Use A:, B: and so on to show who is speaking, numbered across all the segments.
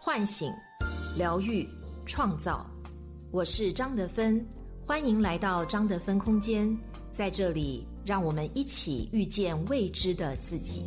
A: 唤醒、疗愈、创造。我是张德芬，欢迎来到张德芬空间。在这里，让我们一起遇见未知的自己。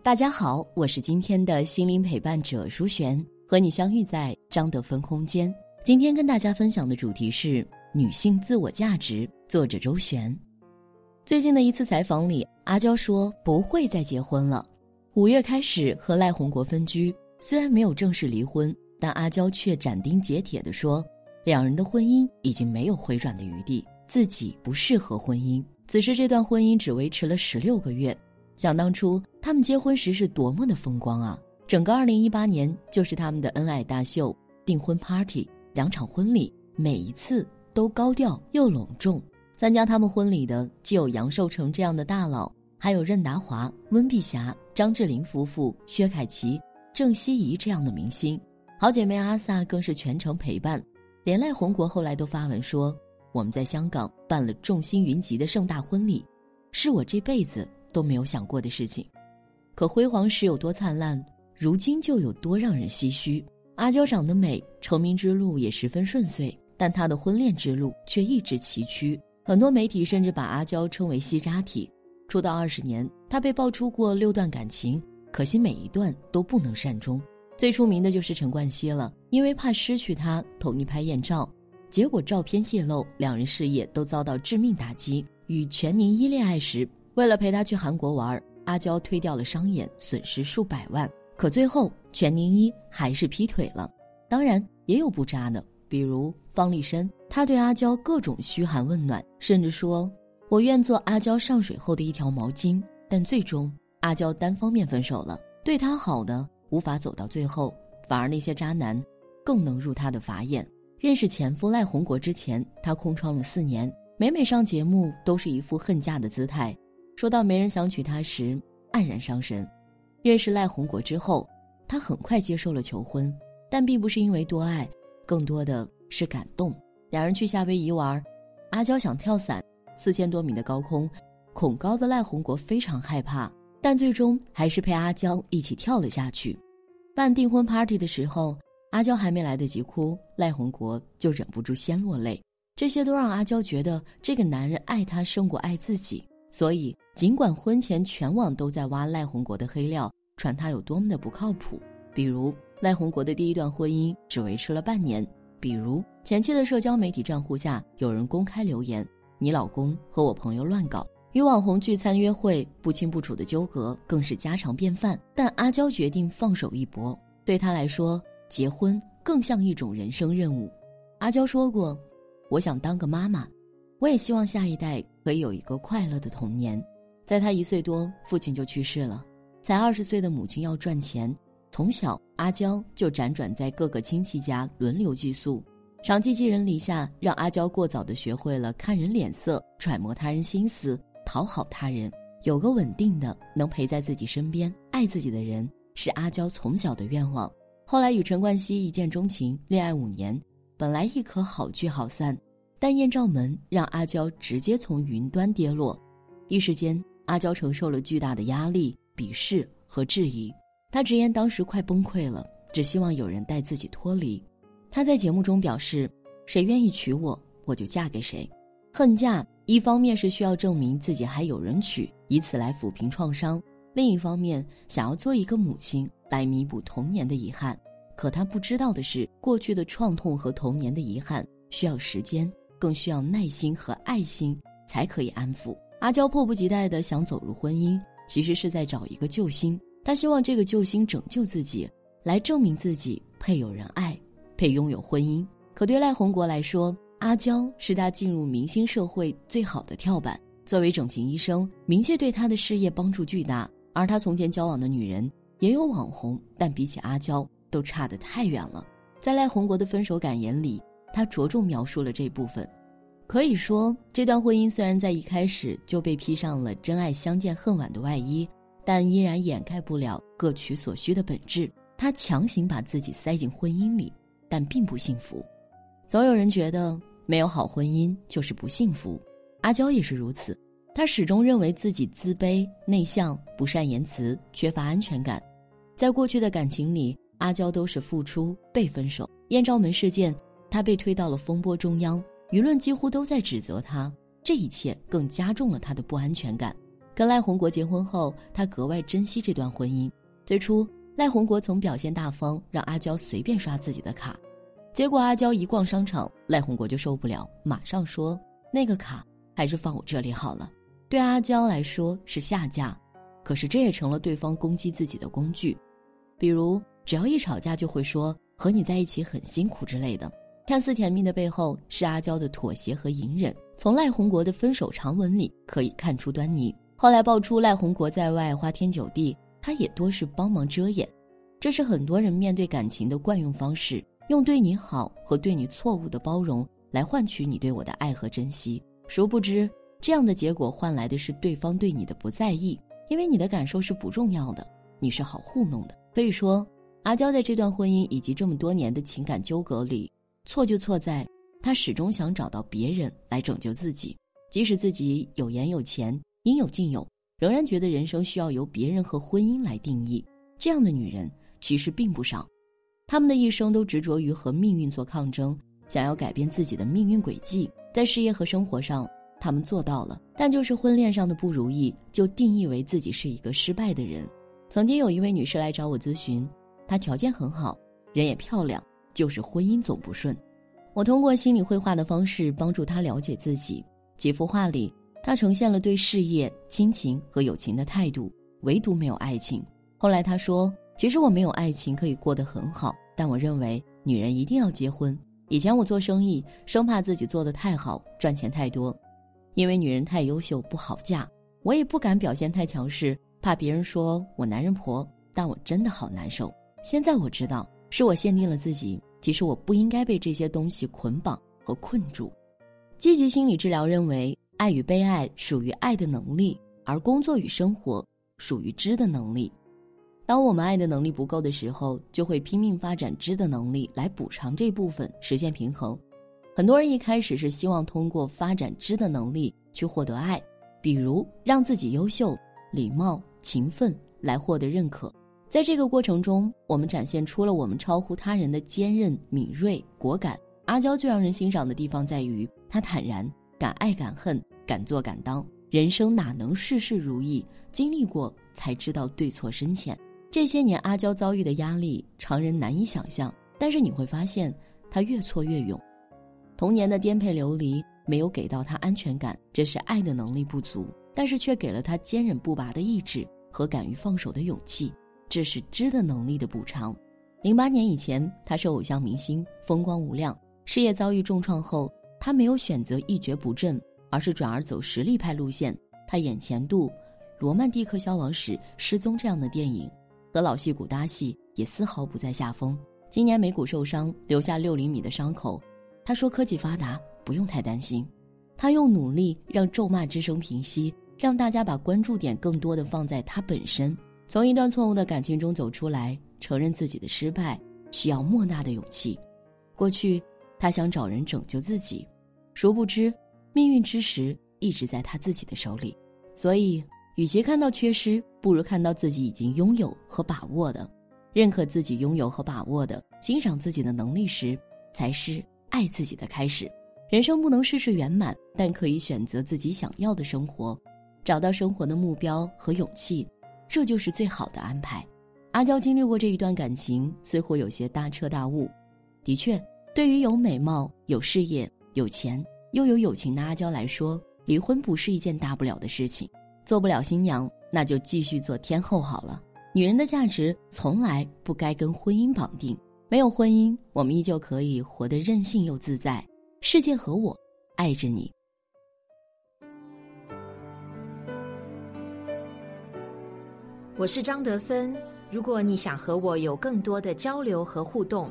B: 大家好，我是今天的心灵陪伴者舒璇，和你相遇在张德芬空间。今天跟大家分享的主题是女性自我价值，作者周璇。最近的一次采访里，阿娇说不会再结婚了。五月开始和赖宏国分居，虽然没有正式离婚，但阿娇却斩钉截铁地说，两人的婚姻已经没有回转的余地，自己不适合婚姻。此时这段婚姻只维持了十六个月，想当初他们结婚时是多么的风光啊！整个二零一八年就是他们的恩爱大秀，订婚 party，两场婚礼，每一次都高调又隆重。参加他们婚礼的既有杨受成这样的大佬，还有任达华、温碧霞、张智霖夫妇、薛凯琪、郑希怡这样的明星。好姐妹阿 sa 更是全程陪伴，连赖宏国后来都发文说：“我们在香港办了众星云集的盛大婚礼，是我这辈子都没有想过的事情。”可辉煌时有多灿烂，如今就有多让人唏嘘。阿娇长得美，成名之路也十分顺遂，但她的婚恋之路却一直崎岖。很多媒体甚至把阿娇称为“吸渣体”。出道二十年，她被爆出过六段感情，可惜每一段都不能善终。最出名的就是陈冠希了，因为怕失去他，同意拍艳照，结果照片泄露，两人事业都遭到致命打击。与全宁一恋爱时，为了陪他去韩国玩，阿娇推掉了商演，损失数百万。可最后，全宁一还是劈腿了。当然，也有不渣的。比如方力申，他对阿娇各种嘘寒问暖，甚至说：“我愿做阿娇上水后的一条毛巾。”但最终，阿娇单方面分手了。对他好的无法走到最后，反而那些渣男更能入他的法眼。认识前夫赖宏国之前，他空窗了四年，每每上节目都是一副恨嫁的姿态。说到没人想娶她时，黯然伤神。认识赖宏国之后，他很快接受了求婚，但并不是因为多爱。更多的是感动。两人去夏威夷玩，阿娇想跳伞，四千多米的高空，恐高的赖宏国非常害怕，但最终还是陪阿娇一起跳了下去。办订婚 party 的时候，阿娇还没来得及哭，赖宏国就忍不住先落泪。这些都让阿娇觉得这个男人爱她胜过爱自己。所以，尽管婚前全网都在挖赖宏国的黑料，传他有多么的不靠谱，比如。赖宏国的第一段婚姻只维持了半年。比如前妻的社交媒体账户下有人公开留言：“你老公和我朋友乱搞，与网红聚餐约会不清不楚的纠葛更是家常便饭。”但阿娇决定放手一搏，对她来说，结婚更像一种人生任务。阿娇说过：“我想当个妈妈，我也希望下一代可以有一个快乐的童年。”在她一岁多，父亲就去世了，才二十岁的母亲要赚钱。从小，阿娇就辗转在各个亲戚家轮流寄宿，长期寄人篱下，让阿娇过早的学会了看人脸色、揣摩他人心思、讨好他人。有个稳定的、能陪在自己身边、爱自己的人，是阿娇从小的愿望。后来与陈冠希一见钟情，恋爱五年，本来亦可好聚好散，但艳照门让阿娇直接从云端跌落，一时间，阿娇承受了巨大的压力、鄙视和质疑。她直言当时快崩溃了，只希望有人带自己脱离。他在节目中表示：“谁愿意娶我，我就嫁给谁。”恨嫁一方面是需要证明自己还有人娶，以此来抚平创伤；另一方面想要做一个母亲来弥补童年的遗憾。可他不知道的是，过去的创痛和童年的遗憾需要时间，更需要耐心和爱心才可以安抚。阿娇迫不及待地想走入婚姻，其实是在找一个救星。他希望这个救星拯救自己，来证明自己配有人爱，配拥有婚姻。可对赖宏国来说，阿娇是他进入明星社会最好的跳板。作为整形医生，名气对他的事业帮助巨大。而他从前交往的女人也有网红，但比起阿娇都差得太远了。在赖宏国的分手感言里，他着重描述了这部分。可以说，这段婚姻虽然在一开始就被披上了真爱相见恨晚的外衣。但依然掩盖不了各取所需的本质。他强行把自己塞进婚姻里，但并不幸福。总有人觉得没有好婚姻就是不幸福，阿娇也是如此。她始终认为自己自卑、内向、不善言辞、缺乏安全感。在过去的感情里，阿娇都是付出被分手。艳照门事件，她被推到了风波中央，舆论几乎都在指责她。这一切更加重了她的不安全感。跟赖宏国结婚后，她格外珍惜这段婚姻。最初，赖宏国从表现大方，让阿娇随便刷自己的卡，结果阿娇一逛商场，赖宏国就受不了，马上说：“那个卡还是放我这里好了。”对阿娇来说是下架，可是这也成了对方攻击自己的工具。比如，只要一吵架，就会说和你在一起很辛苦之类的。看似甜蜜的背后，是阿娇的妥协和隐忍。从赖宏国的分手长文里可以看出端倪。后来爆出赖宏国在外花天酒地，他也多是帮忙遮掩。这是很多人面对感情的惯用方式，用对你好和对你错误的包容来换取你对我的爱和珍惜。殊不知。这样的结果换来的是对方对你的不在意，因为你的感受是不重要的，你是好糊弄的。可以说，阿娇在这段婚姻以及这么多年的情感纠葛里，错就错在她始终想找到别人来拯救自己，即使自己有颜有钱、应有尽有，仍然觉得人生需要由别人和婚姻来定义。这样的女人其实并不少，她们的一生都执着于和命运做抗争，想要改变自己的命运轨迹，在事业和生活上。她们做到了，但就是婚恋上的不如意，就定义为自己是一个失败的人。曾经有一位女士来找我咨询，她条件很好，人也漂亮，就是婚姻总不顺。我通过心理绘画的方式帮助她了解自己。几幅画里，他呈现了对事业、亲情和友情的态度，唯独没有爱情。后来他说：“其实我没有爱情可以过得很好，但我认为女人一定要结婚。以前我做生意，生怕自己做得太好，赚钱太多。”因为女人太优秀不好嫁，我也不敢表现太强势，怕别人说我男人婆。但我真的好难受。现在我知道是我限定了自己，其实我不应该被这些东西捆绑和困住。积极心理治疗认为，爱与被爱属于爱的能力，而工作与生活属于知的能力。当我们爱的能力不够的时候，就会拼命发展知的能力来补偿这部分，实现平衡。很多人一开始是希望通过发展知的能力去获得爱，比如让自己优秀、礼貌、勤奋来获得认可。在这个过程中，我们展现出了我们超乎他人的坚韧、敏锐、果敢。阿娇最让人欣赏的地方在于，她坦然、敢爱敢恨、敢做敢当。人生哪能事事如意？经历过才知道对错深浅。这些年，阿娇遭遇的压力，常人难以想象。但是你会发现，她越挫越勇。童年的颠沛流离没有给到她安全感，这是爱的能力不足，但是却给了她坚韧不拔的意志和敢于放手的勇气，这是知的能力的补偿。零八年以前，她是偶像明星，风光无量，事业遭遇重创后，他没有选择一蹶不振，而是转而走实力派路线。他演前度、罗曼蒂克消亡史、失踪这样的电影，和老戏骨搭戏也丝毫不在下风。今年眉骨受伤，留下六厘米的伤口。他说：“科技发达，不用太担心。他用努力让咒骂之声平息，让大家把关注点更多的放在他本身。从一段错误的感情中走出来，承认自己的失败，需要莫大的勇气。过去，他想找人拯救自己，殊不知，命运之石一直在他自己的手里。所以，与其看到缺失，不如看到自己已经拥有和把握的，认可自己拥有和把握的，欣赏自己的能力时，才是。”爱自己的开始，人生不能事事圆满，但可以选择自己想要的生活，找到生活的目标和勇气，这就是最好的安排。阿娇经历过这一段感情，似乎有些大彻大悟。的确，对于有美貌、有事业、有钱又有友情的阿娇来说，离婚不是一件大不了的事情。做不了新娘，那就继续做天后好了。女人的价值从来不该跟婚姻绑定。没有婚姻，我们依旧可以活得任性又自在。世界和我爱着你。
A: 我是张德芬。如果你想和我有更多的交流和互动，